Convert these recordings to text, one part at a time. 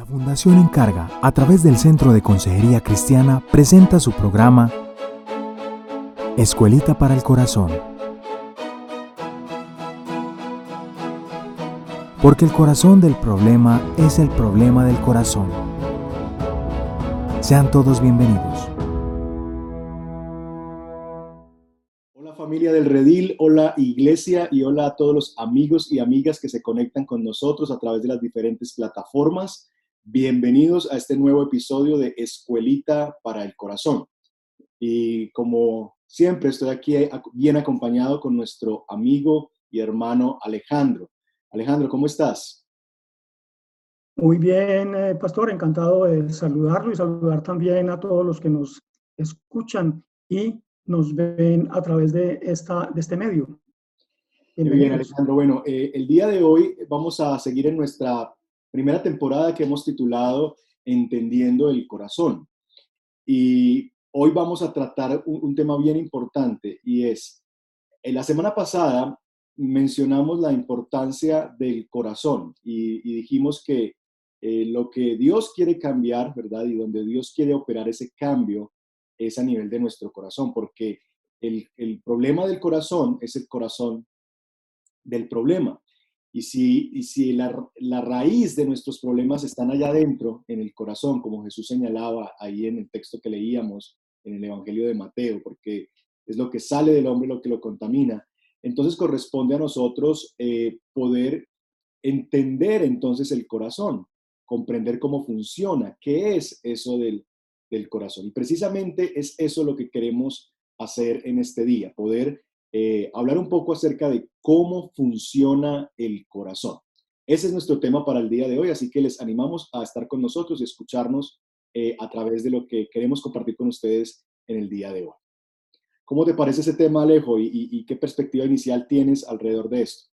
La Fundación Encarga, a través del Centro de Consejería Cristiana, presenta su programa Escuelita para el Corazón. Porque el corazón del problema es el problema del corazón. Sean todos bienvenidos. Hola familia del Redil, hola iglesia y hola a todos los amigos y amigas que se conectan con nosotros a través de las diferentes plataformas. Bienvenidos a este nuevo episodio de Escuelita para el Corazón. Y como siempre estoy aquí bien acompañado con nuestro amigo y hermano Alejandro. Alejandro, ¿cómo estás? Muy bien, eh, pastor, encantado de saludarlo y saludar también a todos los que nos escuchan y nos ven a través de, esta, de este medio. Muy bien, Alejandro. Bueno, eh, el día de hoy vamos a seguir en nuestra primera temporada que hemos titulado Entendiendo el Corazón. Y hoy vamos a tratar un, tema bien importante y es, en la semana pasada mencionamos la importancia del corazón y, dijimos que eh, lo que Dios quiere cambiar, ¿verdad? Y donde Dios quiere operar ese cambio es a nivel de nuestro corazón, porque el, el problema del corazón es el corazón del problema. Y si, y si la, la, raíz de nuestros problemas están allá adentro, en el corazón, como Jesús señalaba ahí en el texto que leíamos en el Evangelio de Mateo, porque es lo que sale del hombre lo que lo contamina, entonces corresponde a nosotros eh, poder entender entonces el corazón, comprender cómo funciona, qué es eso del, del corazón. Y precisamente es eso lo que queremos hacer en este día, poder eh, hablar un poco acerca de cómo funciona el corazón. Ese es nuestro tema para el día de hoy, así que les animamos a estar con nosotros y escucharnos eh, a través de lo que queremos compartir con ustedes en el día de hoy. ¿Cómo te parece ese tema, Alejo, y, qué perspectiva inicial tienes alrededor de esto?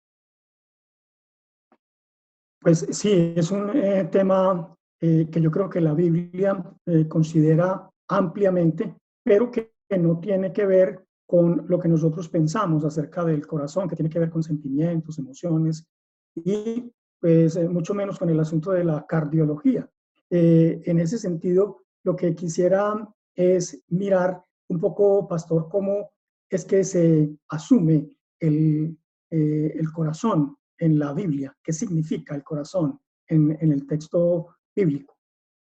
Pues sí, es un eh, tema que yo creo que la Biblia considera ampliamente, pero que no tiene que ver con lo que nosotros pensamos acerca del corazón, que tiene que ver con sentimientos, emociones y pues eh, mucho menos con el asunto de la cardiología. Eh, en ese sentido, lo que quisiera es mirar un poco, pastor, cómo es que se asume el, eh, el corazón en la Biblia, qué significa el corazón en, en el texto bíblico.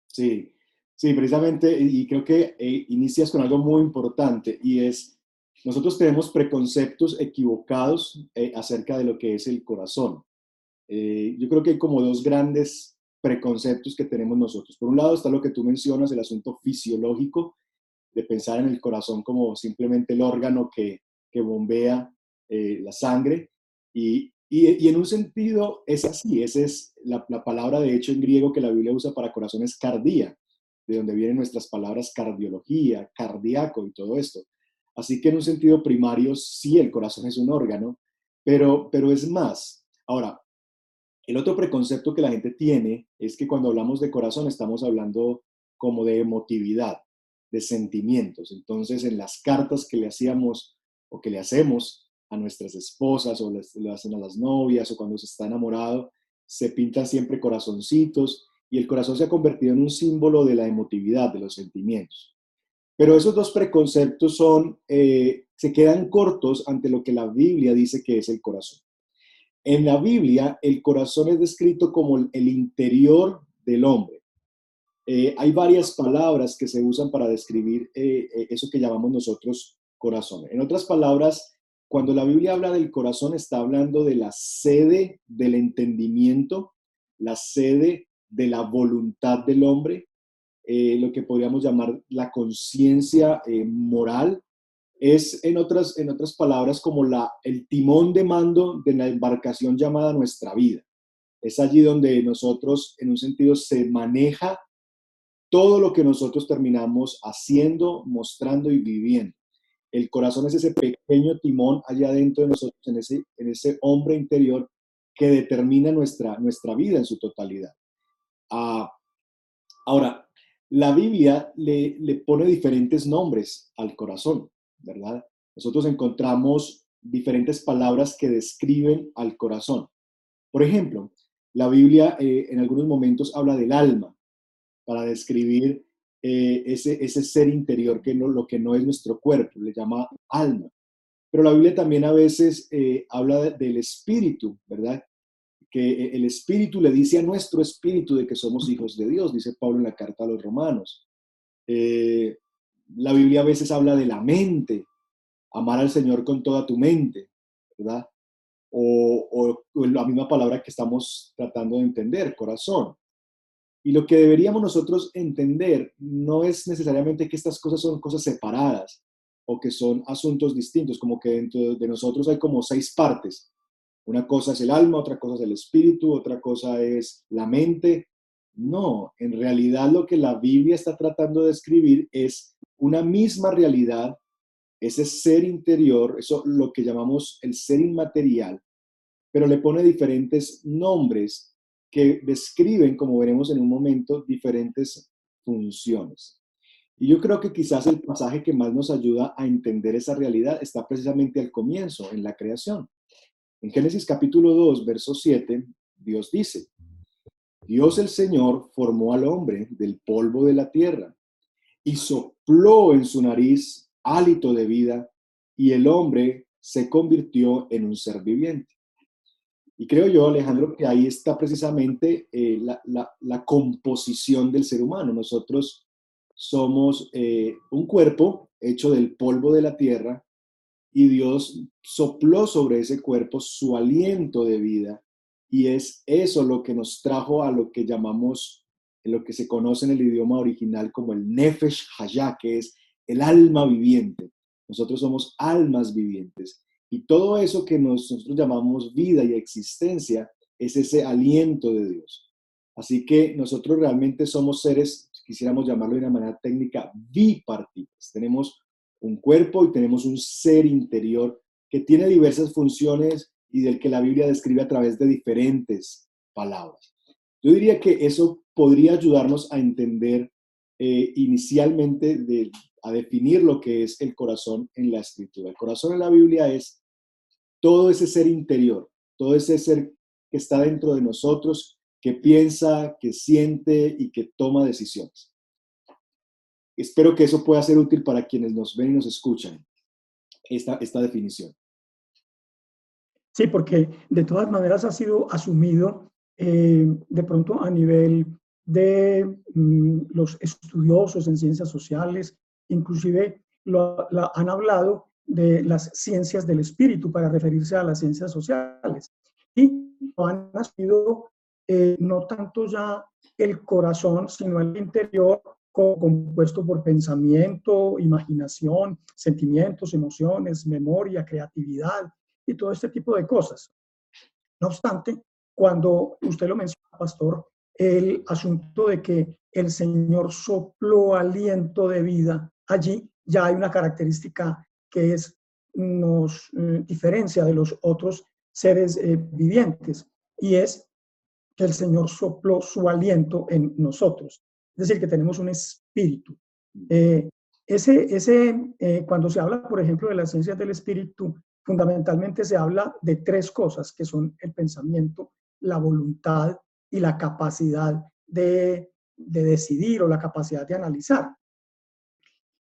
Sí, sí, precisamente, y creo que inicias con algo muy importante y es nosotros tenemos preconceptos equivocados eh, acerca de lo que es el corazón. Eh, yo creo que hay como dos grandes preconceptos que tenemos nosotros. Por un lado está lo que tú mencionas, el asunto fisiológico, de pensar en el corazón como simplemente el órgano que, que bombea eh, la sangre. Y, y, en un sentido es así, esa es la, la, palabra de hecho en griego que la Biblia usa para corazón es cardía, de donde vienen nuestras palabras cardiología, cardíaco y todo esto. Así que en un sentido primario, sí, el corazón es un órgano, pero, pero es más. Ahora, el otro preconcepto que la gente tiene es que cuando hablamos de corazón estamos hablando como de emotividad, de sentimientos. Entonces, en las cartas que le hacíamos o que le hacemos a nuestras esposas o le hacen a las novias o cuando se está enamorado, se pintan siempre corazoncitos y el corazón se ha convertido en un símbolo de la emotividad, de los sentimientos. Pero esos dos preconceptos son, eh, se quedan cortos ante lo que la Biblia dice que es el corazón. En la Biblia, el corazón es descrito como el interior del hombre. Eh, hay varias palabras que se usan para describir eh, eso que llamamos nosotros corazón. En otras palabras, cuando la Biblia habla del corazón, está hablando de la sede del entendimiento, la sede de la voluntad del hombre, eh, lo que podríamos llamar la conciencia eh, moral, es en otras, en otras palabras como la, el timón de mando de la embarcación llamada nuestra vida. Es allí donde nosotros, en un sentido, se maneja todo lo que nosotros terminamos haciendo, mostrando y viviendo. El corazón es ese pequeño timón allá dentro de nosotros, en ese, en ese hombre interior que determina nuestra, nuestra vida en su totalidad. Ah, ahora, la Biblia le, pone diferentes nombres al corazón, ¿verdad? Nosotros encontramos diferentes palabras que describen al corazón. Por ejemplo, la Biblia eh, en algunos momentos habla del alma para describir eh, ese, ese ser interior que no, lo que no es nuestro cuerpo, le llama alma. Pero la Biblia también a veces eh, habla del espíritu, ¿verdad? Que el espíritu le dice a nuestro espíritu de que somos hijos de Dios, dice Pablo en la carta a los romanos. la Biblia a veces habla de la mente, amar al Señor con toda tu mente, ¿verdad? O, la misma palabra que estamos tratando de entender, corazón. Y lo que deberíamos nosotros entender no es necesariamente que estas cosas son cosas separadas o que son asuntos distintos, como que dentro de nosotros hay como seis partes. Una cosa es el alma, otra cosa es el espíritu, otra cosa es la mente. No, en realidad lo que la Biblia está tratando de escribir es una misma realidad ese ser interior, eso lo que llamamos el ser inmaterial, pero le pone diferentes nombres que describen, como veremos en un momento, diferentes funciones. Y yo creo que quizás el pasaje que más nos ayuda a entender esa realidad está precisamente al comienzo, en la creación. En Génesis capítulo 2, verso 7, Dios dice, Dios el Señor formó al hombre del polvo de la tierra y sopló en su nariz hálito de vida y el hombre se convirtió en un ser viviente. Y creo yo, Alejandro, que ahí está precisamente eh, la, composición del ser humano. Nosotros somos eh, un cuerpo hecho del polvo de la tierra y Dios sopló sobre ese cuerpo su aliento de vida y es eso lo que nos trajo a lo que llamamos, en lo que se conoce en el idioma original como el Nefesh Hayah, que es el alma viviente. Nosotros somos almas vivientes. Y todo eso que nosotros llamamos vida y existencia es ese aliento de Dios. Así que nosotros realmente somos seres, quisiéramos llamarlo de una manera técnica, bipartidos. Tenemos un cuerpo y tenemos un ser interior que tiene diversas funciones y del que la Biblia describe a través de diferentes palabras. Yo diría que eso podría ayudarnos a entender eh, inicialmente a definir lo que es el corazón en la escritura. El corazón en la Biblia es todo ese ser interior, todo ese ser que está dentro de nosotros, que piensa, que siente y que toma decisiones. Espero que eso pueda ser útil para quienes nos ven y nos escuchan, esta, esta definición. Sí, porque de todas maneras ha sido asumido eh, de pronto a nivel de mm, los estudiosos en ciencias sociales, inclusive lo, han hablado de las ciencias del espíritu para referirse a las ciencias sociales. Y han nacido eh, no tanto ya el corazón, sino el interior compuesto por pensamiento, imaginación, sentimientos, emociones, memoria, creatividad y todo este tipo de cosas. No obstante, cuando usted lo menciona, pastor, el asunto de que el Señor sopló aliento de vida allí ya hay una característica que es, nos eh, diferencia de los otros seres eh, vivientes y es que el Señor sopló su aliento en nosotros. Es decir, que tenemos un espíritu. Eh, ese, ese, cuando se habla, por ejemplo, de las ciencias del espíritu, fundamentalmente se habla de tres cosas, que son el pensamiento, la voluntad y la capacidad de, de decidir o la capacidad de analizar.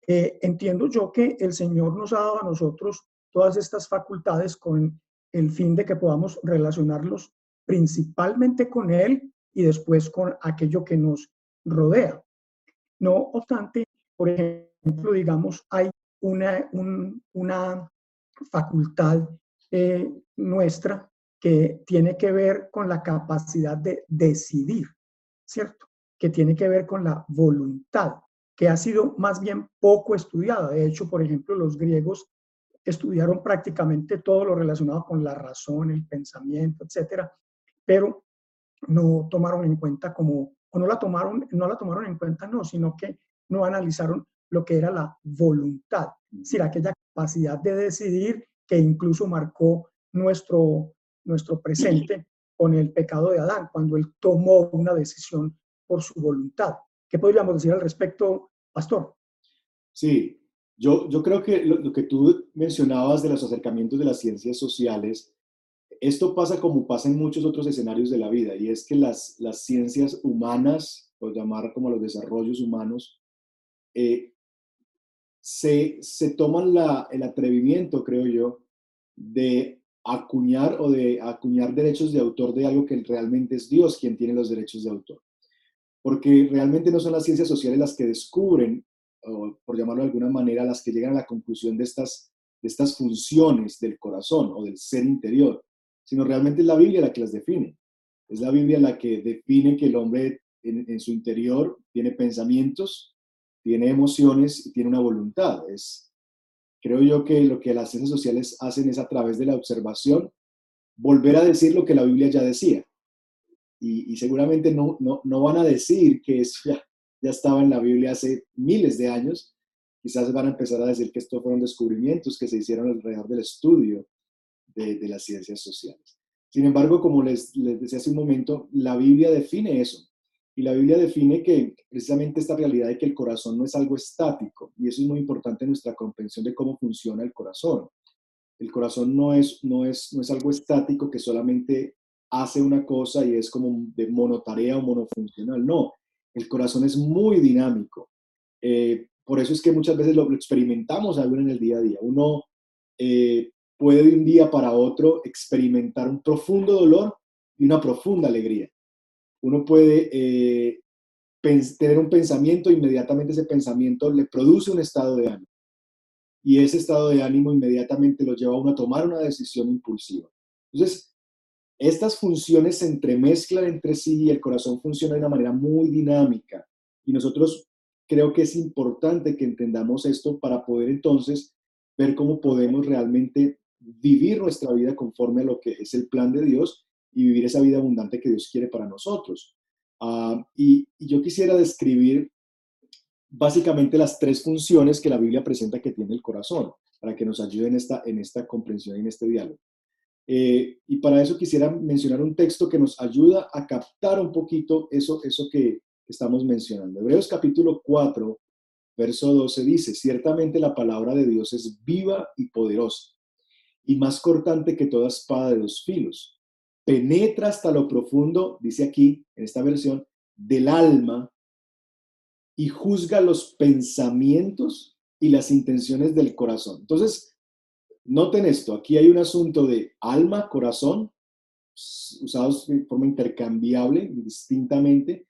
Eh, entiendo yo que el Señor nos ha dado a nosotros todas estas facultades con el fin de que podamos relacionarlos principalmente con Él y después con aquello que nos rodea. No obstante, por ejemplo, digamos, hay una, una facultad eh, nuestra que tiene que ver con la capacidad de decidir, ¿cierto? Que tiene que ver con la voluntad que ha sido más bien poco estudiada. De hecho, por ejemplo, los griegos estudiaron prácticamente todo lo relacionado con la razón, el pensamiento, etcétera, pero no tomaron en cuenta como, o no la tomaron, no la tomaron en cuenta, no, sino que no analizaron lo que era la voluntad, es decir, aquella capacidad de decidir que incluso marcó nuestro, nuestro presente con el pecado de Adán, cuando él tomó una decisión por su voluntad. ¿Qué podríamos decir al respecto, Pastor? Sí, yo, yo creo que lo, que tú mencionabas de los acercamientos de las ciencias sociales esto pasa como pasa en muchos otros escenarios de la vida, y es que las, las ciencias humanas, por llamar como los desarrollos humanos, eh, se, se, toman la, el atrevimiento, creo yo, de acuñar o de acuñar derechos de autor de algo que realmente es Dios quien tiene los derechos de autor. Porque realmente no son las ciencias sociales las que descubren, o por llamarlo de alguna manera, las que llegan a la conclusión de estas, de estas funciones del corazón o del ser interior, sino realmente es la Biblia la que las define. Es la Biblia la que define que el hombre en, su interior tiene pensamientos, tiene emociones y tiene una voluntad. Es, creo yo que lo que las ciencias sociales hacen es a través de la observación volver a decir lo que la Biblia ya decía. Y, seguramente no, no, no, van a decir que eso ya, ya estaba en la Biblia hace miles de años. Quizás van a empezar a decir que estos fueron descubrimientos que se hicieron alrededor del estudio de, las ciencias sociales. Sin embargo, como les, les decía hace un momento, la Biblia define eso. Y la Biblia define que precisamente esta realidad de que el corazón no es algo estático, y eso es muy importante en nuestra comprensión de cómo funciona el corazón. El corazón no es, no es, no es algo estático que solamente hace una cosa y es como de monotarea o monofuncional. No, el corazón es muy dinámico. Eh, por eso es que muchas veces lo, experimentamos aún en el día a día. Uno eh, puede de un día para otro experimentar un profundo dolor y una profunda alegría. Uno puede eh, tener un pensamiento, inmediatamente ese pensamiento le produce un estado de ánimo. Y ese estado de ánimo inmediatamente lo lleva a uno a tomar una decisión impulsiva. Entonces, estas funciones se entremezclan entre sí y el corazón funciona de una manera muy dinámica. Y nosotros creo que es importante que entendamos esto para poder entonces ver cómo podemos realmente vivir nuestra vida conforme a lo que es el plan de Dios y vivir esa vida abundante que Dios quiere para nosotros. Y, y, yo quisiera describir básicamente las tres funciones que la Biblia presenta que tiene el corazón, para que nos ayuden en esta, en esta comprensión y en este diálogo. Eh, y para eso quisiera mencionar un texto que nos ayuda a captar un poquito eso, eso que estamos mencionando. Hebreos capítulo 4, verso 12 dice, ciertamente la palabra de Dios es viva y poderosa, y más cortante que toda espada de dos filos penetra hasta lo profundo, dice aquí, en esta versión, del alma y juzga los pensamientos y las intenciones del corazón. Entonces, noten esto, aquí hay un asunto de alma, corazón, usados de forma intercambiable, distintamente,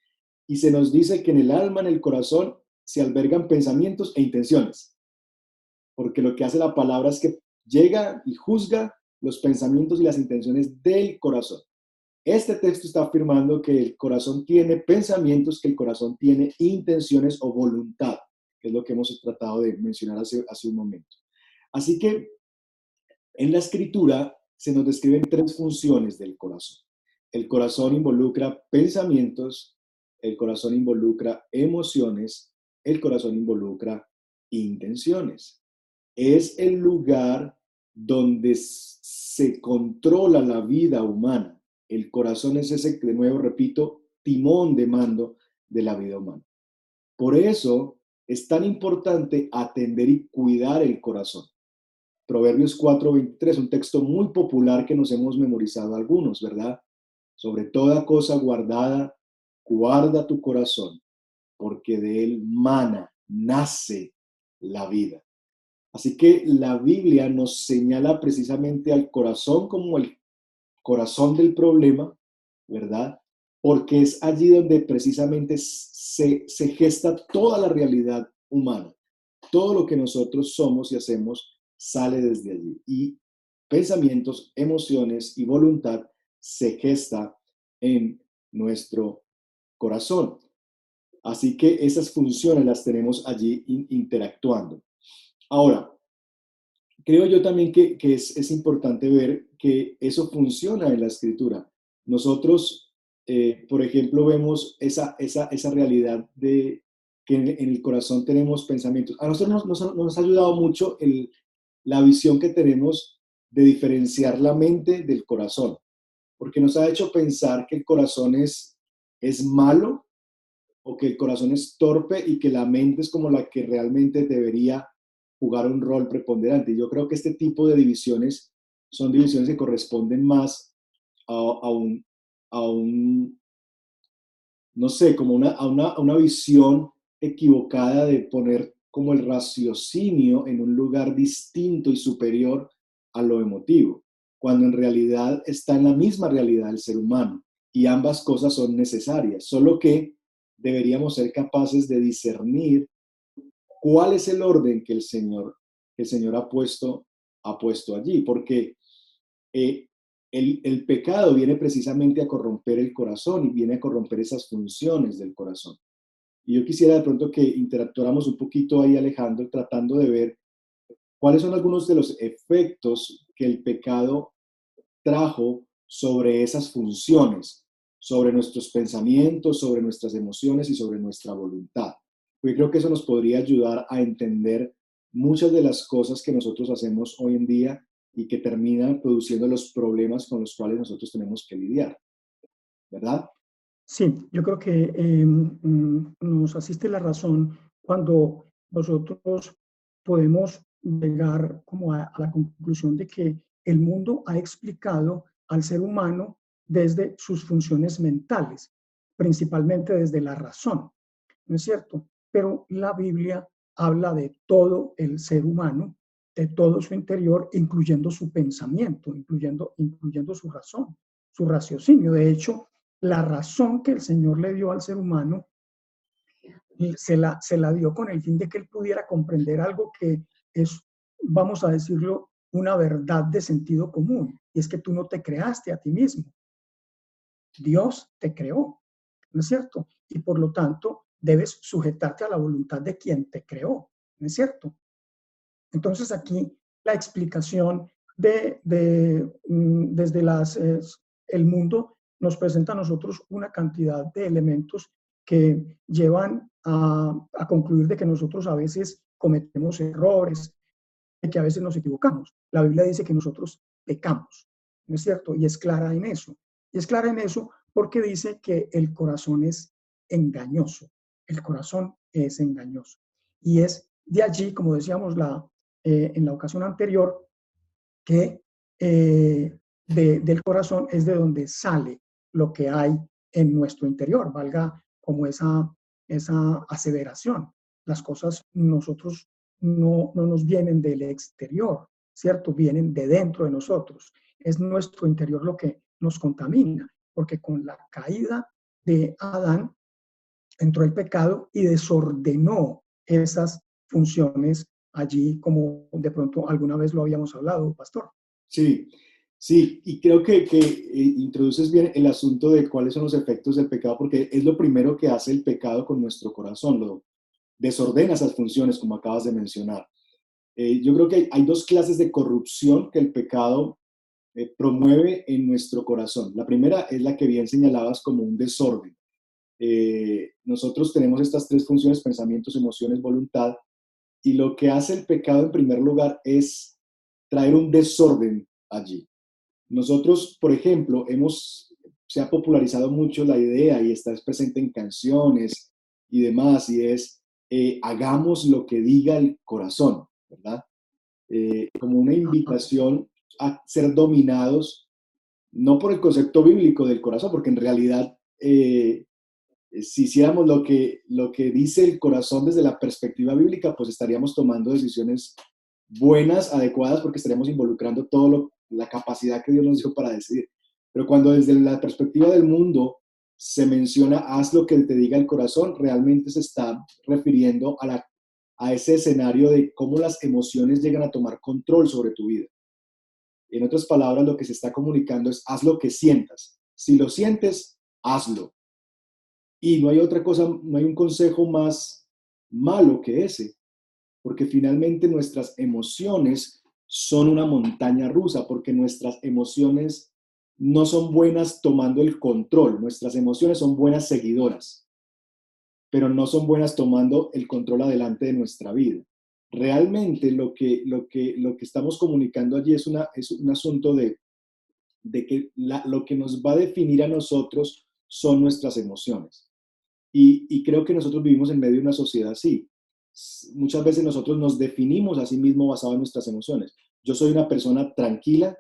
y se nos dice que en el alma, en el corazón, se albergan pensamientos e intenciones. Porque lo que hace la palabra es que llega y juzga los pensamientos y las intenciones del corazón. Este texto está afirmando que el corazón tiene pensamientos, que el corazón tiene intenciones o voluntad, que es lo que hemos tratado de mencionar hace, hace un momento. Así que en la escritura se nos describen tres funciones del corazón. El corazón involucra pensamientos, el corazón involucra emociones, el corazón involucra intenciones. Es el lugar donde se controla la vida humana. El corazón es ese, de nuevo repito, timón de mando de la vida humana. Por eso es tan importante atender y cuidar el corazón. Proverbios 4:23, un texto muy popular que nos hemos memorizado algunos, ¿verdad? Sobre toda cosa guardada, guarda tu corazón, porque de él mana, nace la vida. Así que la Biblia nos señala precisamente al corazón como el corazón del problema, ¿verdad? Porque es allí donde precisamente se, gesta toda la realidad humana. Todo lo que nosotros somos y hacemos sale desde allí. Y pensamientos, emociones y voluntad se gesta en nuestro corazón. Así que esas funciones las tenemos allí interactuando. Ahora, creo yo también que, es, importante ver que eso funciona en la escritura. Nosotros, eh, por ejemplo, vemos esa, realidad de que en, el corazón tenemos pensamientos. A nosotros nos, ha ayudado mucho la visión que tenemos de diferenciar la mente del corazón, porque nos ha hecho pensar que el corazón es, es malo o que el corazón es torpe y que la mente es como la que realmente debería jugar un rol preponderante. Yo creo que este tipo de divisiones son divisiones que corresponden más a, un, a un, no sé, como una, a, una, a una visión equivocada de poner como el raciocinio en un lugar distinto y superior a lo emotivo, cuando en realidad está en la misma realidad del ser humano y ambas cosas son necesarias, solo que deberíamos ser capaces de discernir cuál es el orden que el Señor, el Señor ha, puesto, ha puesto allí, porque eh, el, el, pecado viene precisamente a corromper el corazón y viene a corromper esas funciones del corazón. Y yo quisiera de pronto que interactuáramos un poquito ahí, Alejandro, tratando de ver cuáles son algunos de los efectos que el pecado trajo sobre esas funciones, sobre nuestros pensamientos, sobre nuestras emociones y sobre nuestra voluntad. Yo creo que eso nos podría ayudar a entender muchas de las cosas que nosotros hacemos hoy en día y que terminan produciendo los problemas con los cuales nosotros tenemos que lidiar. ¿Verdad? Sí, yo creo que eh, nos asiste la razón cuando nosotros podemos llegar como a, a la conclusión de que el mundo ha explicado al ser humano desde sus funciones mentales, principalmente desde la razón, ¿no es cierto? Pero la Biblia habla de todo el ser humano, de todo su interior, incluyendo su pensamiento, incluyendo, incluyendo su razón, su raciocinio. De hecho, la razón que el Señor le dio al ser humano se la, se la dio con el fin de que él pudiera comprender algo que es, vamos a decirlo, una verdad de sentido común. Y es que tú no te creaste a ti mismo. Dios te creó, ¿no es cierto? Y por lo tanto, debes sujetarte a la voluntad de quien te creó, ¿no es cierto? Entonces aquí la explicación de, mm, desde las, el mundo nos presenta a nosotros una cantidad de elementos que llevan a, a concluir de que nosotros a veces cometemos errores, de que a veces nos equivocamos. La Biblia dice que nosotros pecamos, ¿no es cierto? Y es clara en eso. Y es clara en eso porque dice que el corazón es engañoso. El corazón es engañoso. Y es de allí, como decíamos la, eh, en la ocasión anterior, que eh, del corazón es de donde sale lo que hay en nuestro interior, valga como esa, esa aseveración. Las cosas nosotros no, no nos vienen del exterior, ¿cierto? Vienen de dentro de nosotros. Es nuestro interior lo que nos contamina, porque con la caída de Adán entró el pecado y desordenó esas funciones allí, como de pronto alguna vez lo habíamos hablado, pastor. Sí, sí, y creo que, que eh, introduces bien el asunto de cuáles son los efectos del pecado, porque es lo primero que hace el pecado con nuestro corazón, lo desordena esas funciones, como acabas de mencionar. Eh, yo creo que hay dos clases de corrupción que el pecado eh, promueve en nuestro corazón. La primera es la que bien señalabas como un desorden. Eh, nosotros tenemos estas tres funciones, pensamientos, emociones, voluntad, y lo que hace el pecado en primer lugar es traer un desorden allí. Nosotros, por ejemplo, hemos, se ha popularizado mucho la idea y está presente en canciones y demás, y es, eh, hagamos lo que diga el corazón, ¿verdad? como una invitación a ser dominados no por el concepto bíblico del corazón, porque en realidad eh, si hiciéramos lo que, lo que dice el corazón desde la perspectiva bíblica, pues estaríamos tomando decisiones buenas, adecuadas, porque estaríamos involucrando toda la capacidad que Dios nos dio para decidir. Pero cuando desde la perspectiva del mundo se menciona haz lo que te diga el corazón, realmente se está refiriendo a, a ese escenario de cómo las emociones llegan a tomar control sobre tu vida. En otras palabras, lo que se está comunicando es haz lo que sientas. Si lo sientes, hazlo. Y no hay otra cosa, no hay un consejo más malo que ese, porque finalmente nuestras emociones son una montaña rusa, porque nuestras emociones no son buenas tomando el control, nuestras emociones son buenas seguidoras, pero no son buenas tomando el control adelante de nuestra vida realmente lo que, lo que, lo que estamos comunicando allí es, una, es un asunto de, de que lo que nos va a definir a nosotros son nuestras emociones. Y, creo que nosotros vivimos en medio de una sociedad así. Muchas veces nosotros nos definimos a sí mismos basado en nuestras emociones. Yo soy una persona tranquila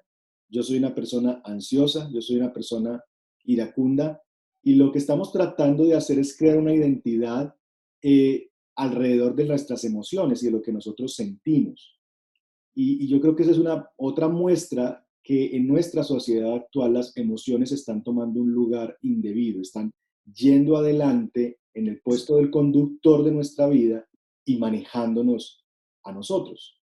yo soy una persona ansiosa, yo soy una persona iracunda, y lo que estamos tratando de hacer es crear una identidad eh, alrededor de nuestras emociones y de lo que nosotros sentimos. Y, y, yo creo que esa es una otra muestra que en nuestra sociedad actual las emociones están tomando un lugar indebido, están yendo adelante en el puesto del conductor de nuestra vida y manejándonos a nosotros.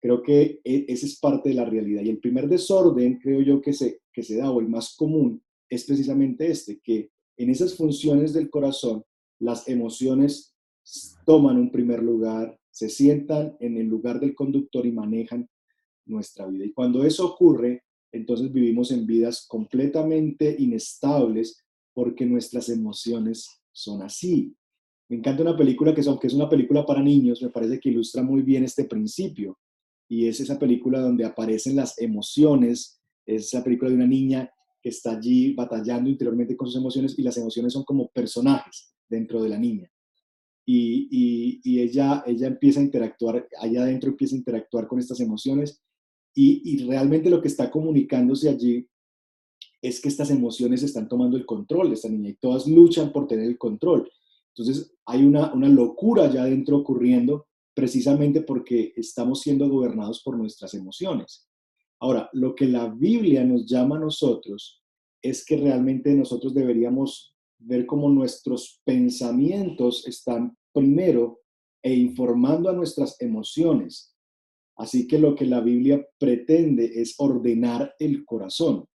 Creo que e, esa es parte de la realidad. Y el primer desorden, creo yo, que se, que se da, o el más común, es precisamente este, que en esas funciones del corazón, las emociones toman un primer lugar, se sientan en el lugar del conductor y manejan nuestra vida. Y cuando eso ocurre, entonces vivimos en vidas completamente inestables porque nuestras emociones son así. Me encanta una película que, aunque es una película para niños, me parece que ilustra muy bien este principio. Y es esa película donde aparecen las emociones. Es la película de una niña que está allí batallando interiormente con sus emociones y las emociones son como personajes dentro de la niña. Y, y, ella, ella empieza a interactuar, allá adentro empieza a interactuar con estas emociones y, y realmente lo que está comunicándose allí es que estas emociones están tomando el control de esta niña y todas luchan por tener el control. Entonces hay una, una locura allá adentro ocurriendo precisamente porque estamos siendo gobernados por nuestras emociones. Ahora, lo que la Biblia nos llama a nosotros es que realmente nosotros deberíamos ver cómo nuestros pensamientos están primero e informando a nuestras emociones. Así que lo que la Biblia pretende es ordenar el corazón.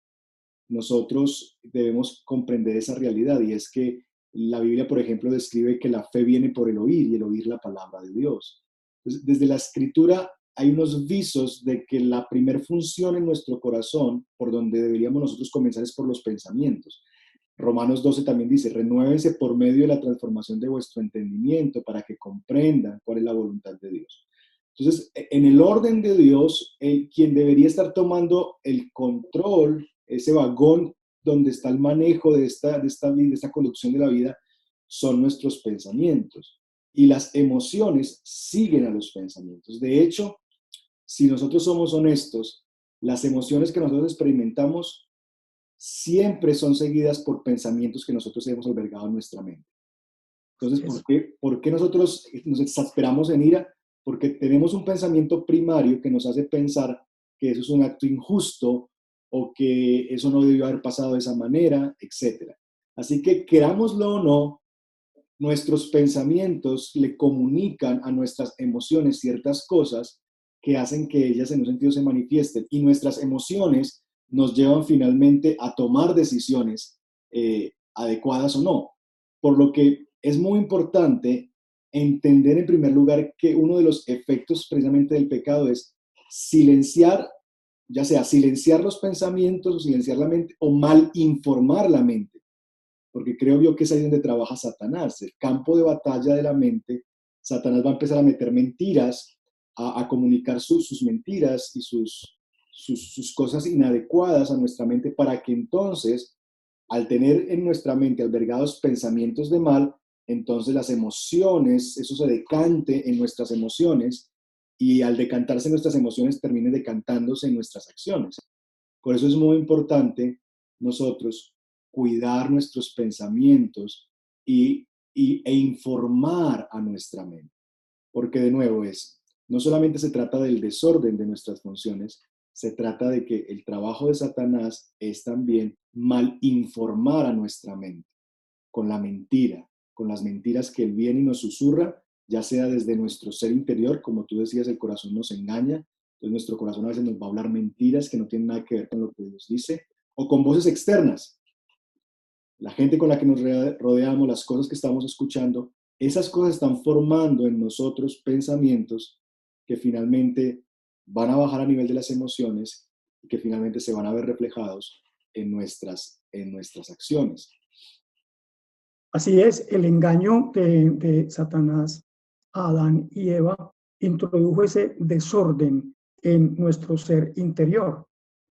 Nosotros debemos comprender esa realidad y es que la Biblia, por ejemplo, describe que la fe viene por el oír y el oír la palabra de Dios. desde la escritura hay unos visos de que la primer función en nuestro corazón, por donde deberíamos nosotros comenzar, es por los pensamientos. Romanos 12 también dice, renuévense por medio de la transformación de vuestro entendimiento para que comprendan cuál es la voluntad de Dios. Entonces, e, en el orden de Dios, el, quien debería estar tomando el control, ese vagón donde está el manejo de esta, de esta de esta conducción de la vida, son nuestros pensamientos. Y las emociones siguen a los pensamientos. De hecho, si nosotros somos honestos, las emociones que nosotros experimentamos siempre son seguidas por pensamientos que nosotros hemos albergado en nuestra mente. Entonces, ¿por qué, ¿por qué nosotros nos exasperamos en ira? Porque tenemos un pensamiento primario que nos hace pensar que eso es un acto injusto o que eso no debió haber pasado de esa manera, etc. Así que, querámoslo o no, nuestros pensamientos le comunican a nuestras emociones ciertas cosas que hacen que ellas en un sentido se manifiesten y nuestras emociones nos llevan finalmente a tomar decisiones eh, adecuadas o no. Por lo que es muy importante entender en primer lugar que uno de los efectos precisamente del pecado es silenciar, ya sea silenciar los pensamientos silenciar la mente o mal informar la mente. Porque creo yo que es ahí donde trabaja Satanás, el campo de batalla de la mente. Satanás va a empezar a meter mentiras a, comunicar sus mentiras y sus, sus, cosas inadecuadas a nuestra mente para que entonces, al tener en nuestra mente albergados pensamientos de mal, entonces las emociones, eso se decante en nuestras emociones y al decantarse nuestras emociones termine decantándose nuestras acciones. Por eso es muy importante nosotros cuidar nuestros pensamientos y, e informar a nuestra mente. Porque de nuevo es, no solamente se trata del desorden de nuestras funciones, se trata de que el trabajo de Satanás es también mal informar a nuestra mente con la mentira, con las mentiras que él viene y nos susurra, ya sea desde nuestro ser interior, como tú decías, el corazón nos engaña, entonces nuestro corazón a veces nos va a hablar mentiras que no tienen nada que ver con lo que Dios dice, o con voces externas. La gente con la que nos rodeamos, las cosas que estamos escuchando, esas cosas están formando en nosotros pensamientos que finalmente van a bajar a nivel de las emociones y que finalmente se van a ver reflejados en nuestras, en nuestras acciones. Así es, el engaño de, Satanás a Adán y Eva introdujo ese desorden en nuestro ser interior.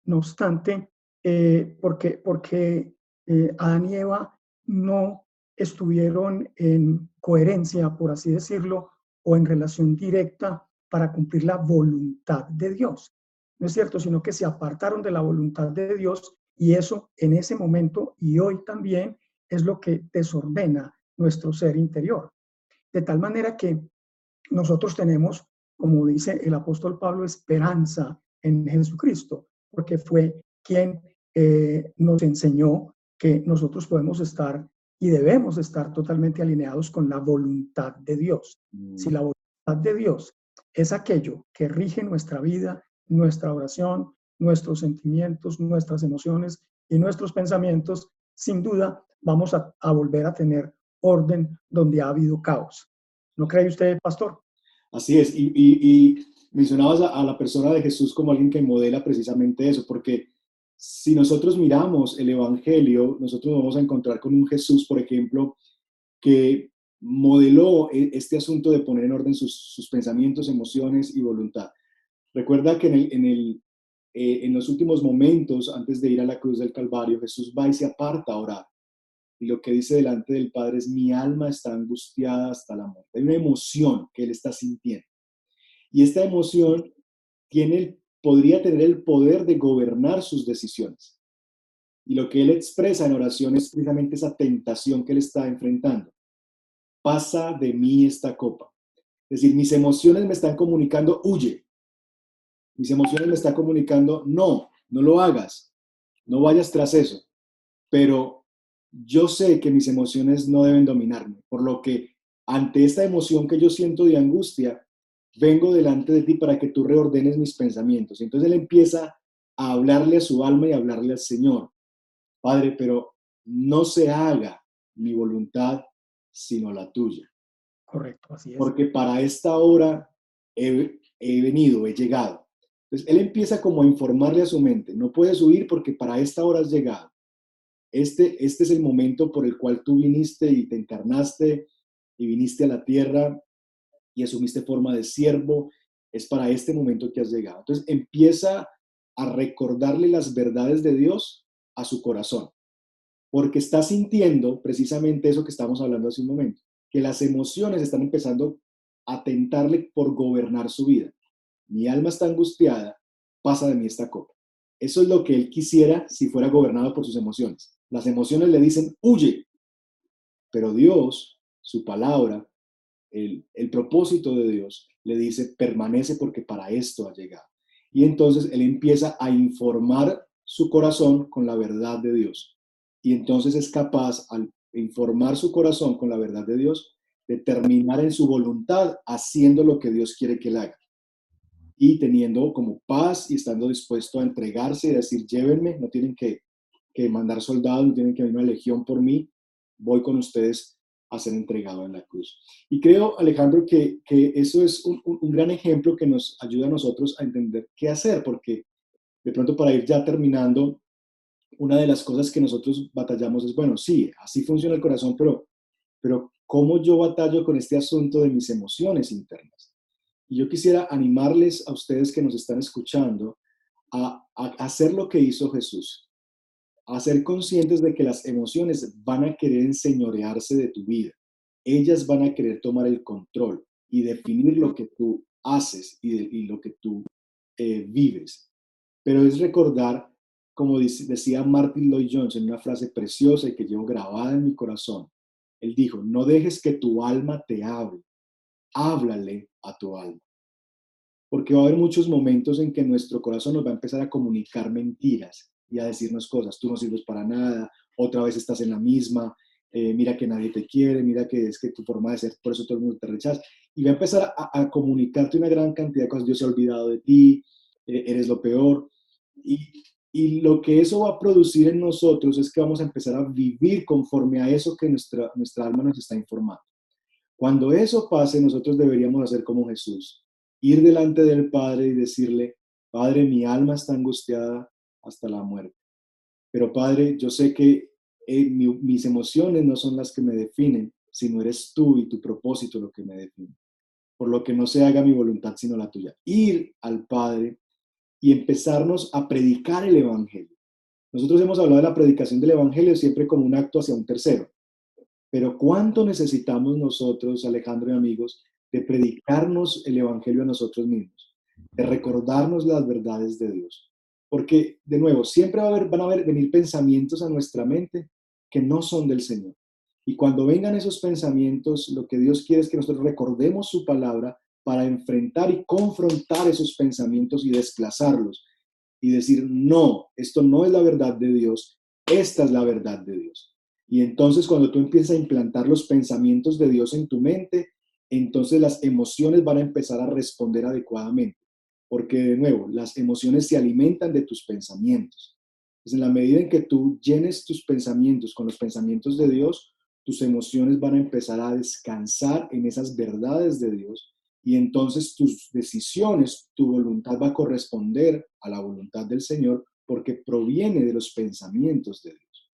No obstante, eh, porque, porque eh, Adán y Eva no estuvieron en coherencia, por así decirlo, o en relación directa para cumplir la voluntad de Dios. no es cierto, sino que se apartaron de la voluntad de Dios y eso en ese momento y hoy también es lo que desordena nuestro ser interior. De tal manera que nosotros tenemos, como dice el apóstol Pablo, esperanza en Jesucristo, porque fue quien eh, nos enseñó que nosotros podemos estar y debemos estar totalmente alineados con la voluntad de Dios. Si la voluntad de Dios es aquello que rige nuestra vida, nuestra oración, nuestros sentimientos, nuestras emociones y nuestros pensamientos, sin duda vamos a, volver a tener orden donde ha habido caos. ¿No cree usted, pastor? Así es, y, mencionabas a, la persona de Jesús como alguien que modela precisamente eso, porque si nosotros miramos el Evangelio, nosotros vamos a encontrar con un Jesús, por ejemplo, que modeló e, este asunto de poner en orden sus, pensamientos, emociones y voluntad. Recuerda que en, eh, en los últimos momentos, antes de ir a la cruz del Calvario, Jesús va y se aparta a orar. Y lo que dice delante del Padre es, mi alma está angustiada hasta la muerte. Hay una emoción que él está sintiendo. Y esta emoción tiene, podría tener el poder de gobernar sus decisiones. Y lo que él expresa en oración es precisamente esa tentación que él está enfrentando. Pasa de mí esta copa. Es decir, mis emociones me están comunicando, huye. Mis emociones me están comunicando, no, no lo hagas, no vayas tras eso. Pero yo sé que mis emociones no deben dominarme, por lo que ante esta emoción que yo siento de angustia, vengo delante de ti para que tú reordenes mis pensamientos. Entonces él empieza a hablarle a su alma y a hablarle al Señor. Padre, pero no se haga mi voluntad, sino la tuya. Correcto, así es. Porque para esta hora he, he venido, he llegado. Entonces él empieza como a informarle a su mente, no puedes huir porque para esta hora has llegado. Este, este es el momento por el cual tú viniste y te encarnaste y viniste a la tierra y asumiste forma de siervo. Es para este momento que has llegado. Entonces empieza a recordarle las verdades de Dios a su corazón, porque está sintiendo precisamente eso que estamos hablando hace un momento, que las emociones están empezando a tentarle por gobernar su vida. Mi alma está angustiada, pasa de mí esta copa. Eso es lo que él quisiera si fuera gobernado por sus emociones. Las emociones le dicen, huye. Pero Dios, su palabra, el, propósito de Dios, le dice, permanece porque para esto ha llegado. Y entonces él empieza a informar su corazón con la verdad de Dios. Y entonces es capaz, al informar su corazón con la verdad de Dios, de terminar en su voluntad haciendo lo que Dios quiere que él haga. Y teniendo como paz y estando dispuesto a entregarse y decir, llévenme, no tienen que que mandar soldados, tienen que venir una legión por mí, voy con ustedes a ser entregado en la cruz. Y creo, Alejandro, que, que eso es un, un, gran ejemplo que nos ayuda a nosotros a entender qué hacer, porque de pronto para ir ya terminando, una de las cosas que nosotros batallamos es, bueno, sí, así funciona el corazón, pero, pero ¿cómo yo batallo con este asunto de mis emociones internas? Y yo quisiera animarles a ustedes que nos están escuchando a, a hacer lo que hizo Jesús a ser conscientes de que las emociones van a querer enseñorearse de tu vida. Ellas van a querer tomar el control y definir lo que tú haces y, lo que tú eh, vives. Pero es recordar, como decía Martin Lloyd Jones en una frase preciosa y que llevo grabada en mi corazón, él dijo, no dejes que tu alma te hable, háblale a tu alma. Porque va a haber muchos momentos en que nuestro corazón nos va a empezar a comunicar mentiras y a decirnos cosas, tú no sirves para nada, otra vez estás en la misma, eh, mira que nadie te quiere, mira que es que tu forma de ser, por eso todo el mundo te rechaza. Y va a empezar a, comunicarte una gran cantidad de cosas, Dios se ha olvidado de ti, eh, eres lo peor. Y, y lo que eso va a producir en nosotros es que vamos a empezar a vivir conforme a eso que nuestra, nuestra alma nos está informando. Cuando eso pase, nosotros deberíamos hacer como Jesús, ir delante del Padre y decirle, Padre, mi alma está angustiada, hasta la muerte. Pero Padre, yo sé que eh, mis emociones no son las que me definen, sino eres tú y tu propósito lo que me define. Por lo que no se haga mi voluntad sino la tuya. Ir al Padre y empezarnos a predicar el Evangelio. Nosotros hemos hablado de la predicación del Evangelio siempre como un acto hacia un tercero. Pero ¿cuánto necesitamos nosotros, Alejandro y amigos, de predicarnos el Evangelio a nosotros mismos? de recordarnos las verdades de Dios. Porque, de nuevo, siempre va a haber, van a venir pensamientos a nuestra mente que no son del Señor. Y cuando vengan esos pensamientos, lo que Dios quiere es que nosotros recordemos su palabra para enfrentar y confrontar esos pensamientos y desplazarlos y decir, no, esto no es la verdad de Dios, esta es la verdad de Dios. Y entonces cuando tú empiezas a implantar los pensamientos de Dios en tu mente, entonces las emociones van a empezar a responder adecuadamente. Porque de nuevo, las emociones se alimentan de tus pensamientos. Entonces, en la medida en que tú llenes tus pensamientos con los pensamientos de Dios, tus emociones van a empezar a descansar en esas verdades de Dios y entonces tus decisiones, tu voluntad va a corresponder a la voluntad del Señor porque proviene de los pensamientos de Dios.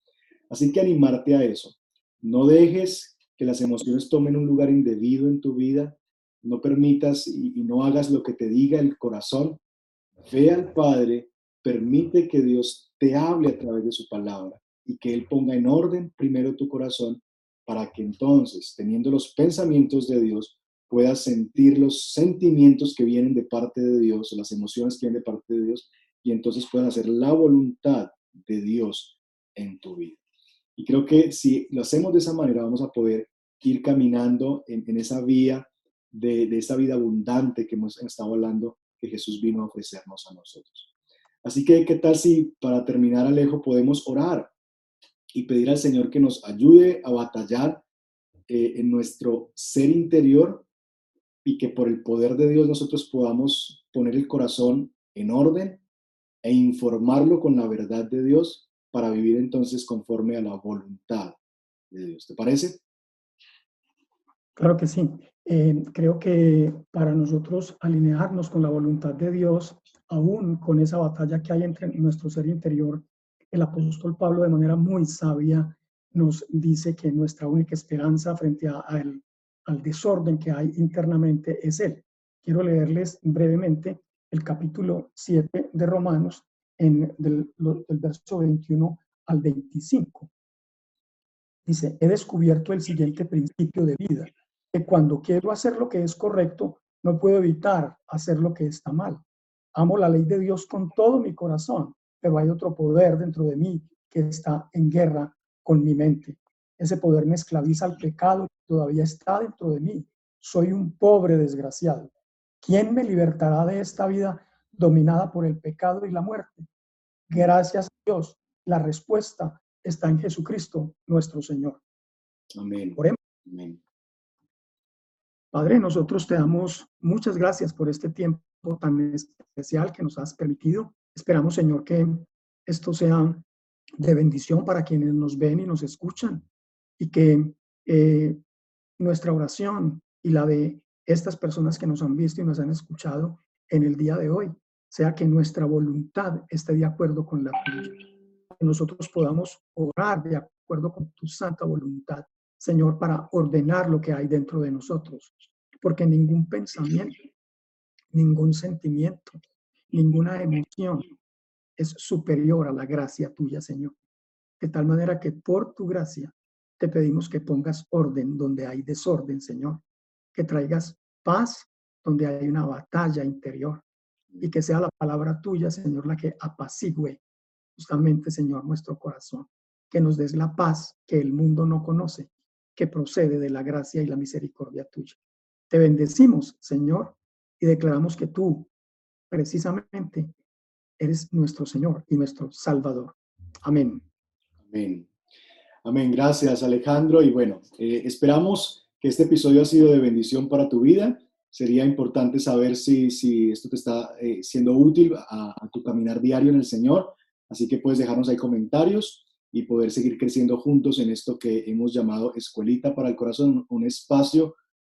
Así que animarte a eso. No dejes que las emociones tomen un lugar indebido en tu vida. No permitas y, no hagas lo que te diga el corazón. Ve al Padre, permite que Dios te hable a través de su palabra y que Él ponga en orden primero tu corazón para que entonces, teniendo los pensamientos de Dios, puedas sentir los sentimientos que vienen de parte de Dios, las emociones que vienen de parte de Dios, y entonces puedas hacer la voluntad de Dios en tu vida. Y creo que si lo hacemos de esa manera, vamos a poder ir caminando en, esa vía de, de, esa vida abundante que hemos estado hablando, que Jesús vino a ofrecernos a nosotros. Así que, ¿qué tal si para terminar, Alejo, podemos orar y pedir al Señor que nos ayude a batallar eh, en nuestro ser interior y que por el poder de Dios nosotros podamos poner el corazón en orden e informarlo con la verdad de Dios para vivir entonces conforme a la voluntad de Dios. ¿Te parece? Claro que sí. Eh, creo que para nosotros alinearnos con la voluntad de Dios, aún con esa batalla que hay entre nuestro ser interior, el apóstol Pablo de manera muy sabia nos dice que nuestra única esperanza frente a, el al desorden que hay internamente es Él. Quiero leerles brevemente el capítulo 7 de Romanos, en del, verso 21 al 25. Dice, he descubierto el siguiente principio de vida, que cuando quiero hacer lo que es correcto, no puedo evitar hacer lo que está mal. Amo la ley de Dios con todo mi corazón, pero hay otro poder dentro de mí que está en guerra con mi mente. Ese poder me esclaviza al pecado que todavía está dentro de mí. Soy un pobre desgraciado. ¿Quién me libertará de esta vida dominada por el pecado y la muerte? Gracias a Dios. La respuesta está en Jesucristo, nuestro Señor. Amén. Amén. Padre, nosotros te damos muchas gracias por este tiempo tan especial que nos has permitido. Esperamos, Señor, que esto sea de bendición para quienes nos ven y nos escuchan y que eh, nuestra oración y la de estas personas que nos han visto y nos han escuchado en el día de hoy sea que nuestra voluntad esté de acuerdo con la tuya. Que nosotros podamos orar de acuerdo con tu santa voluntad, Señor, para ordenar lo que hay dentro de nosotros. Porque ningún pensamiento, ningún sentimiento, ninguna emoción es superior a la gracia tuya, Señor. De tal manera que por tu gracia te pedimos que pongas orden donde hay desorden, Señor, que traigas paz donde hay una batalla interior y que sea la palabra tuya, Señor, la que apacigüe justamente, Señor, nuestro corazón, que nos des la paz que el mundo no conoce, que procede de la gracia y la misericordia tuya. Te bendecimos, Señor, y declaramos que tú, precisamente, eres nuestro Señor y nuestro Salvador. Amén. Amén. Amén. Gracias, Alejandro. Y bueno, eh, esperamos que este episodio ha sido de bendición para tu vida. Sería importante saber si, si esto te está eh, siendo útil a, tu caminar diario en el Señor. Así que puedes dejarnos ahí comentarios y poder seguir creciendo juntos en esto que hemos llamado Escuelita para el Corazón, un espacio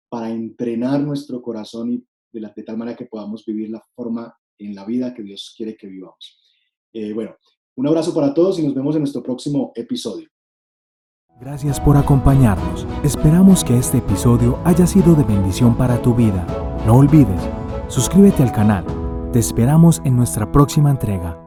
para entrenar nuestro corazón y de, la, tal manera que podamos vivir la forma en la vida que Dios quiere que vivamos. Eh, bueno, un abrazo para todos y nos vemos en nuestro próximo episodio. Gracias por acompañarnos. Esperamos que este episodio haya sido de bendición para tu vida. No olvides, suscríbete al canal. Te esperamos en nuestra próxima entrega.